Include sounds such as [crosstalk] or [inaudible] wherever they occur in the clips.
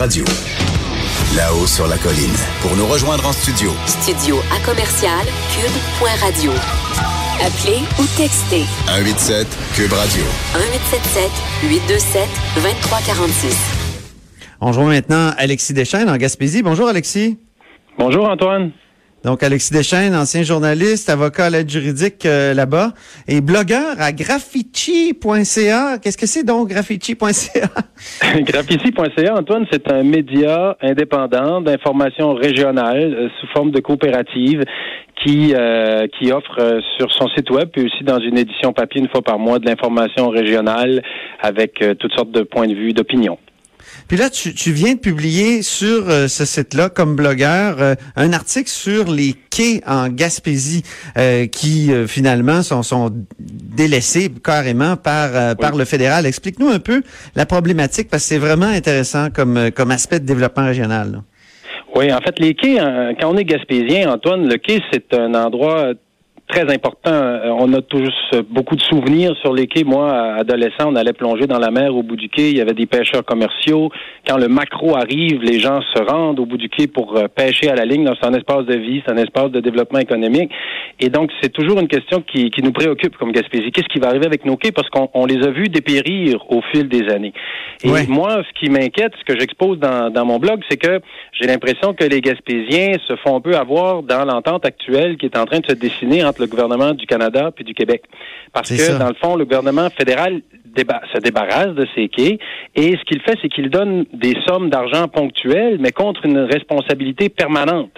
Radio. Là-haut sur la colline. Pour nous rejoindre en studio. Studio à commercial cube.radio. Appelez ou textez 187 Cube Radio. 1877 827 2346. On rejoint maintenant Alexis Deschênes en Gaspésie. Bonjour Alexis. Bonjour Antoine. Donc Alexis Deschênes, ancien journaliste, avocat à l'aide juridique euh, là-bas et blogueur à graffici.ca. Qu'est-ce que c'est donc graffici.ca [laughs] graffici.ca Antoine, c'est un média indépendant d'information régionale euh, sous forme de coopérative qui euh, qui offre sur son site web puis aussi dans une édition papier une fois par mois de l'information régionale avec toutes sortes de points de vue d'opinion. Puis là, tu, tu, viens de publier sur euh, ce site-là, comme blogueur, euh, un article sur les quais en Gaspésie euh, qui finalement sont, sont délaissés carrément par, par le fédéral. Explique-nous un peu la problématique parce que c'est vraiment intéressant comme, comme aspect de développement régional. Oui, en fait, les quais, quand on est gaspésien, Antoine, le quai, c'est un endroit très important. Euh, on a tous beaucoup de souvenirs sur les quais. Moi, adolescent, on allait plonger dans la mer au bout du quai. Il y avait des pêcheurs commerciaux. Quand le macro arrive, les gens se rendent au bout du quai pour euh, pêcher à la ligne. C'est un espace de vie, c'est un espace de développement économique. Et donc, c'est toujours une question qui, qui nous préoccupe comme Gaspésie. Qu'est-ce qui va arriver avec nos quais? Parce qu'on les a vus dépérir au fil des années. Et moi, ce qui m'inquiète, ce que j'expose dans, dans mon blog, c'est que j'ai l'impression que les Gaspésiens se font un peu avoir dans l'entente actuelle qui est en train de se dessiner entre le gouvernement du Canada puis du Québec. Parce que, dans le fond, le gouvernement fédéral se débarrasse de ces quais et ce qu'il fait, c'est qu'il donne des sommes d'argent ponctuelles, mais contre une responsabilité permanente.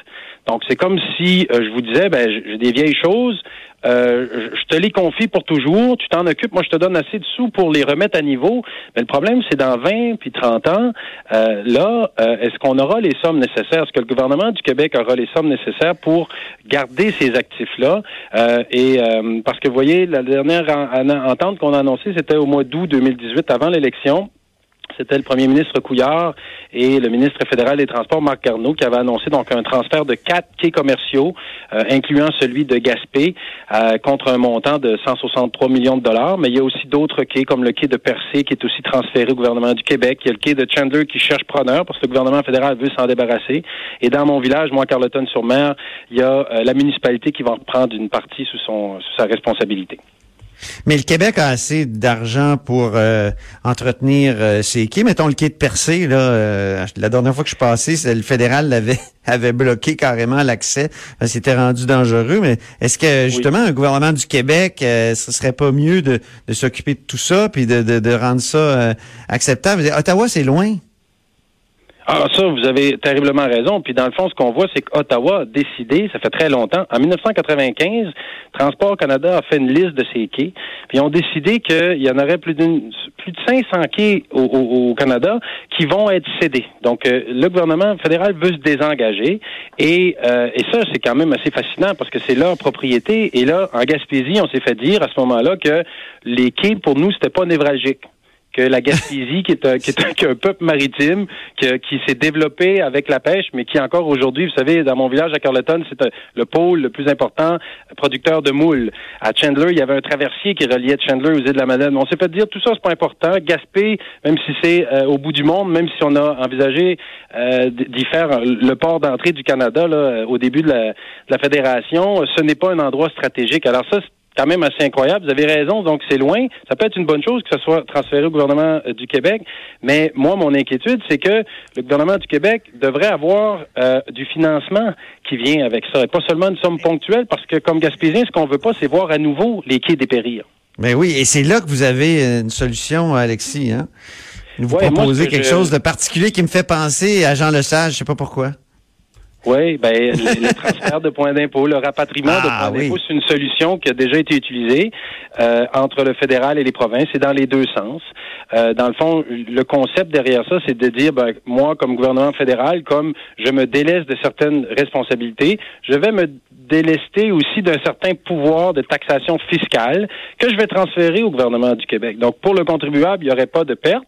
Donc, c'est comme si euh, je vous disais, ben, j'ai des vieilles choses, euh, je te les confie pour toujours, tu t'en occupes, moi je te donne assez de sous pour les remettre à niveau. Mais le problème, c'est dans 20 puis 30 ans, euh, là, euh, est-ce qu'on aura les sommes nécessaires? Est-ce que le gouvernement du Québec aura les sommes nécessaires pour garder ces actifs-là? et parce que vous voyez, la dernière entente qu'on a annoncée, c'était au mois d'août 2018, avant l'élection. C'était le premier ministre Couillard et le ministre fédéral des Transports, Marc Garneau, qui avait annoncé donc un transfert de quatre quais commerciaux, euh, incluant celui de Gaspé, euh, contre un montant de 163 millions de dollars. Mais il y a aussi d'autres quais, comme le quai de Percé, qui est aussi transféré au gouvernement du Québec. Il y a le quai de Chandler qui cherche preneur, parce que le gouvernement fédéral veut s'en débarrasser. Et dans mon village, moi, Carleton-sur-Mer, il y a euh, la municipalité qui va reprendre une partie sous, son, sous sa responsabilité. Mais le Québec a assez d'argent pour euh, entretenir euh, ses quais. Mettons le quai de Percé, là, euh, la dernière fois que je suis passé, le fédéral l'avait [laughs] avait bloqué carrément l'accès. C'était rendu dangereux. Mais est-ce que justement un gouvernement du Québec, ce serait pas mieux de, s'occuper de tout ça puis de, de, de rendre ça acceptable? Ottawa, c'est loin. Ah, ça, vous avez terriblement raison. Puis dans le fond, ce qu'on voit, c'est qu'Ottawa a décidé, ça fait très longtemps, en 1995, Transport Canada a fait une liste de ses quais, puis ils ont décidé qu'il y en aurait plus, plus de 500 quais au, Canada qui vont être cédés. Donc, euh, le gouvernement fédéral veut se désengager, et, euh, et ça, c'est quand même assez fascinant parce que c'est leur propriété. Et là, en Gaspésie, on s'est fait dire à ce moment-là que les quais, pour nous, c'était pas névralgique que la Gaspésie, qui est un, qui est un, peuple maritime, qui s'est développé avec la pêche, mais qui encore aujourd'hui, vous savez, dans mon village à Carleton, c'est le pôle le plus important producteur de moules. À Chandler, il y avait un traversier qui reliait Chandler aux îles de la Madeleine. On s'est fait dire tout ça, c'est pas important. Gaspé, même si c'est euh, au bout du monde, même si on a envisagé euh, d'y faire le port d'entrée du Canada là, au début de la, de la fédération, ce n'est pas un endroit stratégique. Alors ça, quand même assez incroyable. Vous avez raison, donc c'est loin. Ça peut être une bonne chose que ce soit transféré au gouvernement euh, du Québec, mais moi, mon inquiétude, c'est que le gouvernement du Québec devrait avoir euh, du financement qui vient avec ça, et pas seulement une somme ponctuelle, parce que comme Gaspésien, ce qu'on veut pas, c'est voir à nouveau les quais dépérir. Mais oui, et c'est là que vous avez une solution, Alexis. Hein? Vous proposez quelque chose de particulier qui me fait penser à Jean Lesage, je sais pas pourquoi. Oui, ben le, transfert de points d'impôt, le rapatriement de Ah, points oui. d'impôt, c'est une solution qui a déjà été utilisée euh, entre le fédéral et les provinces, et dans les deux sens. Euh, dans le fond, le concept derrière ça, c'est de dire, ben, moi, comme gouvernement fédéral, comme je me délaisse de certaines responsabilités, je vais me délester aussi d'un certain pouvoir de taxation fiscale que je vais transférer au gouvernement du Québec. Donc, pour le contribuable, il n'y aurait pas de perte.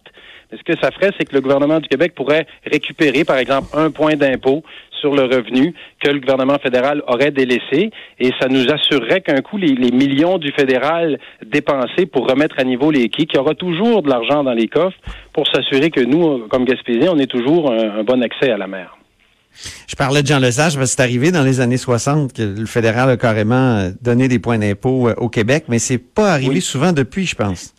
Mais ce que ça ferait, c'est que le gouvernement du Québec pourrait récupérer, par exemple, un point d'impôt sur le revenu que le gouvernement fédéral aurait délaissé et ça nous assurerait qu'un coup, les, les millions du fédéral dépensés pour remettre à niveau les quais, qu'il y aura toujours de l'argent dans les coffres pour s'assurer que nous, comme Gaspésiens, on ait toujours un, un bon accès à la mer. Je parlais de Jean Lesage, parce que c'est arrivé dans les années 60 que le fédéral a carrément euh, donné des points d'impôt euh, au Québec, mais c'est pas arrivé Oui. souvent depuis, je pense.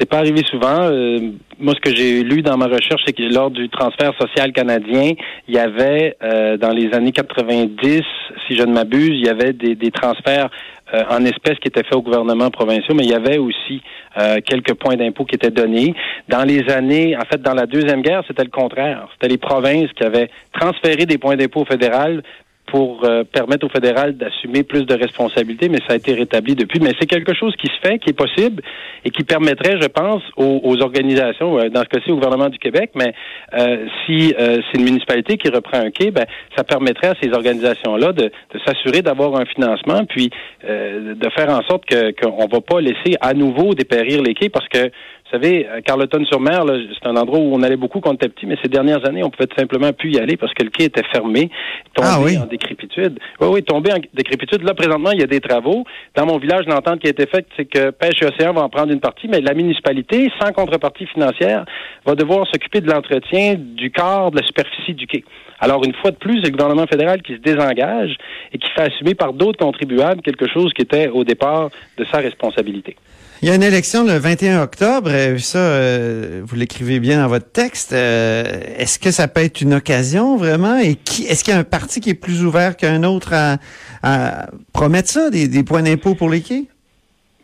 C'est pas arrivé souvent. Euh, moi, ce que j'ai lu dans ma recherche, c'est que lors du transfert social canadien, il y avait, euh, dans les années 90, si je ne m'abuse, il y avait des, des transferts euh, en espèces qui étaient faits au gouvernement provincial, mais il y avait aussi euh, quelques points d'impôt qui étaient donnés. Dans les années, en fait, dans la Deuxième Guerre, c'était le contraire. C'était les provinces qui avaient transféré des points d'impôt au fédéral pour euh, permettre au fédéral d'assumer plus de responsabilités, mais ça a été rétabli depuis. Mais c'est quelque chose qui se fait, qui est possible et qui permettrait, je pense, aux, aux organisations, euh, dans ce cas-ci au gouvernement du Québec, mais euh, si euh, c'est une municipalité qui reprend un quai, ben, ça permettrait à ces organisations-là de, de s'assurer d'avoir un financement, puis de faire en sorte qu'on va pas laisser à nouveau dépérir les quais, parce que vous savez, Carleton-sur-Mer, c'est un endroit où on allait beaucoup quand on était petit, mais ces dernières années, on pouvait simplement plus y aller parce que le quai était fermé, tombé Ah oui. en décrépitude. Oui, oui, tombé en décrépitude. Là, présentement, il y a des travaux. Dans mon village, l'entente qui a été faite, c'est que Pêche et Océan va en prendre une partie, mais la municipalité, sans contrepartie financière, va devoir s'occuper de l'entretien du corps, de la superficie du quai. Alors, une fois de plus, c'est le gouvernement fédéral qui se désengage et qui fait assumer par d'autres contribuables quelque chose qui était au départ de sa responsabilité. Il y a une élection le 21 octobre, euh, ça, euh, vous l'écrivez bien dans votre texte. Euh, est-ce que ça peut être une occasion vraiment? Et qui est-ce qu'il y a un parti qui est plus ouvert qu'un autre à, à promettre ça, des, des points d'impôt pour les quais?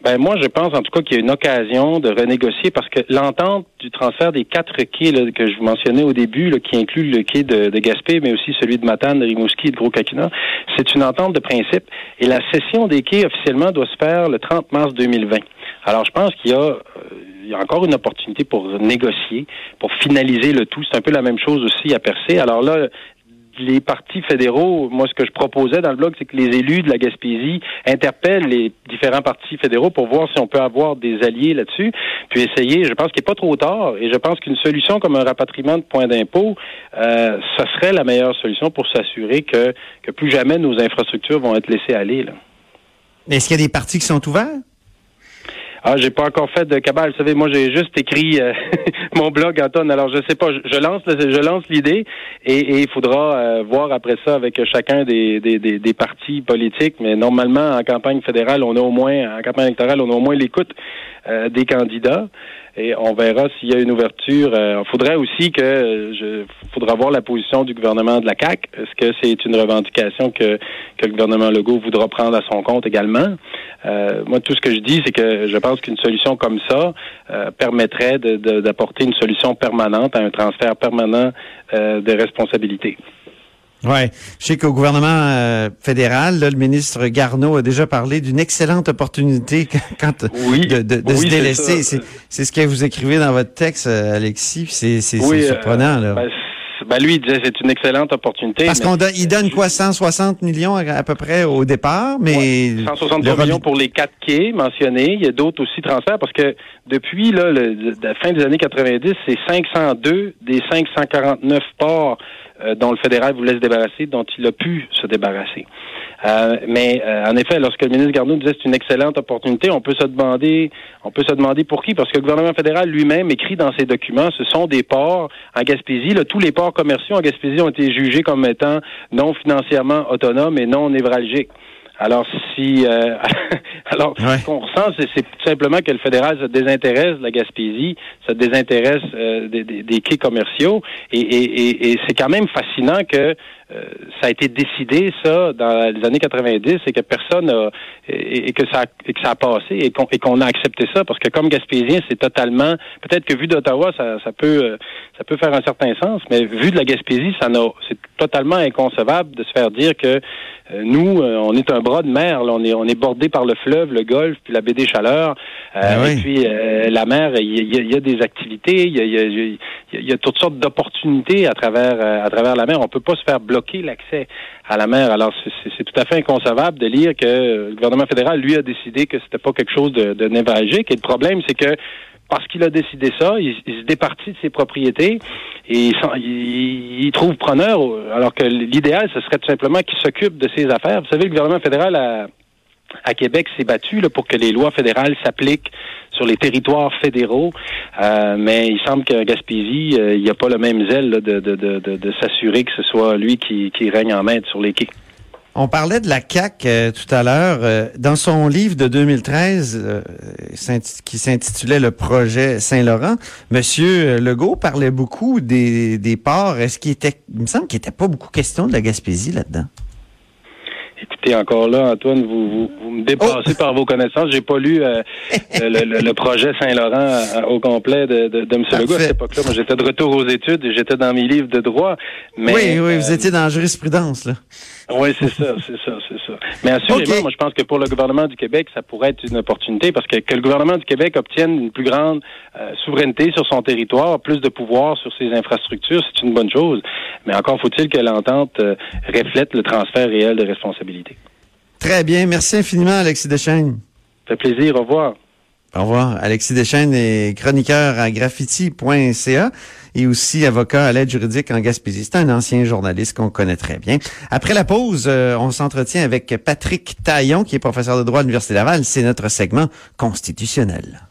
Ben moi, je pense en tout cas qu'il y a une occasion de renégocier parce que l'entente du transfert des quatre quais là, que je vous mentionnais au début, là, qui inclut le quai de, de Gaspé, mais aussi celui de Matane, de Rimouski et de Gros-Cacuna, c'est une entente de principe. Et la cession des quais officiellement doit se faire le 30 mars 2020. Alors, je pense qu'il y a, euh, il y a encore une opportunité pour négocier, pour finaliser le tout. C'est un peu la même chose aussi à Percé. Alors là, les partis fédéraux, moi, ce que je proposais dans le blog, c'est que les élus de la Gaspésie interpellent les différents partis fédéraux pour voir si on peut avoir des alliés là-dessus, puis essayer, je pense qu'il n'est pas trop tard, et je pense qu'une solution comme un rapatriement de points d'impôt, euh, ça serait la meilleure solution pour s'assurer que, que plus jamais nos infrastructures vont être laissées aller. Est-ce qu'il y a des partis qui sont ouverts? Ah, j'ai pas encore fait de cabale. Vous savez, moi, j'ai juste écrit euh, [laughs] mon blog, Anton. Alors, je sais pas. Je, lance, je lance l'idée et, et il faudra euh, voir après ça avec chacun des, des, des, des partis politiques. Mais normalement, en campagne fédérale, on a au moins, en campagne électorale, on a au moins l'écoute euh, des candidats. Et on verra s'il y a une ouverture. Il faudrait aussi que euh, je faudra voir la position du gouvernement de la CAC. Est-ce que c'est une revendication que, que le gouvernement Legault voudra prendre à son compte également? Euh, moi, tout ce que je dis, c'est que je pense qu'une solution comme ça euh, permettrait d'apporter une solution permanente à un transfert permanent euh, de responsabilité. Ouais, je sais qu'au gouvernement euh, fédéral, là, le ministre Garneau a déjà parlé d'une excellente opportunité [laughs] quand Oui, de, de, de oui, se délaisser. C'est ce que vous écrivez dans votre texte, euh, Alexis. C'est Oui, euh, surprenant là. Ben, ben, lui, il disait c'est une excellente opportunité. Parce qu'on donne, il donne quoi 160 millions à, à peu près au départ, mais 163 le millions pour les quatre quais mentionnés. Il y a d'autres aussi transferts parce que depuis là, le- la fin des années 90, c'est 502 des 549 ports dont le fédéral voulait se débarrasser, dont il a pu se débarrasser. Euh, mais euh, en effet, lorsque le ministre Garneau disait c'est une excellente opportunité, on peut se demander, on peut se demander pour qui, parce que le gouvernement fédéral lui-même écrit dans ses documents, ce sont des ports en Gaspésie. Là, tous les ports commerciaux en Gaspésie ont été jugés comme étant non financièrement autonomes et non névralgiques. Alors, si, euh, [laughs] alors, Ouais. ce qu'on ressent, c'est, tout simplement que le fédéral se désintéresse de la Gaspésie, se désintéresse euh, des, des- des quais commerciaux, et, et- et- et c'est quand même fascinant que ça a été décidé, ça, dans les années 90, et que personne a, et, que ça, et que ça a passé, et qu'on, et qu'on a accepté ça, parce que comme Gaspésien, c'est totalement, peut-être que vu d'Ottawa, ça, ça peut, ça peut faire un certain sens, mais vu de la Gaspésie, ça n'a, c'est totalement inconcevable de se faire dire que euh, nous, euh, on est un bras de mer, on est on est bordé par le fleuve, le golfe, puis la baie des Chaleurs, euh, ben et puis la mer, il y, a, des activités, il y a, y a, toutes sortes d'opportunités à travers à travers la mer. On peut pas se faire bloquer l'accès à la mer. Alors c'est tout à fait inconcevable de lire que le gouvernement fédéral lui a décidé que c'était pas quelque chose de, de névralgique. Et le problème, c'est que parce qu'il a décidé ça, il, se départit de ses propriétés et il, trouve preneur, alors que l'idéal, ce serait tout simplement qu'il s'occupe de ses affaires. Vous savez, le gouvernement fédéral à Québec s'est battu là, pour que les lois fédérales s'appliquent sur les territoires fédéraux, euh, mais il semble qu'à Gaspésie, euh, il n'y a pas le même zèle de, de, de, de s'assurer que ce soit lui qui, qui règne en maître sur les quais. On parlait de la CAC euh, tout à l'heure. Dans son livre de 2013, euh, qui s'intitulait Le projet Saint-Laurent, Monsieur Legault parlait beaucoup des, des ports. Est-ce qu'il était, il me semble qu'il n'était pas beaucoup question de la Gaspésie là-dedans? Écoutez, encore là, Antoine, vous, vous, me dépassez oh! par vos connaissances. J'ai pas lu [laughs] le, projet Saint-Laurent au complet de, de, de M. Legault à cette époque-là. Moi, j'étais de retour aux études et j'étais dans mes livres de droit. Mais, oui, oui, vous étiez dans la jurisprudence, là. Oui, c'est ça, c'est ça, c'est ça. Mais assurément, moi, je pense que pour le gouvernement du Québec, ça pourrait être une opportunité parce que, que le gouvernement du Québec obtienne une plus grande euh, souveraineté sur son territoire, plus de pouvoir sur ses infrastructures, c'est une bonne chose. Mais encore faut-il que l'entente euh, reflète le transfert réel de responsabilité. Très bien. Merci infiniment, Alexis Deschênes. Ça fait plaisir. Au revoir. Au revoir. Alexis Deschênes est chroniqueur à graffiti.ca et aussi avocat à l'aide juridique en Gaspésie. Un ancien journaliste qu'on connaît très bien. Après la pause, euh, on s'entretient avec Patrick Taillon, qui est professeur de droit à l'Université Laval. C'est notre segment constitutionnel.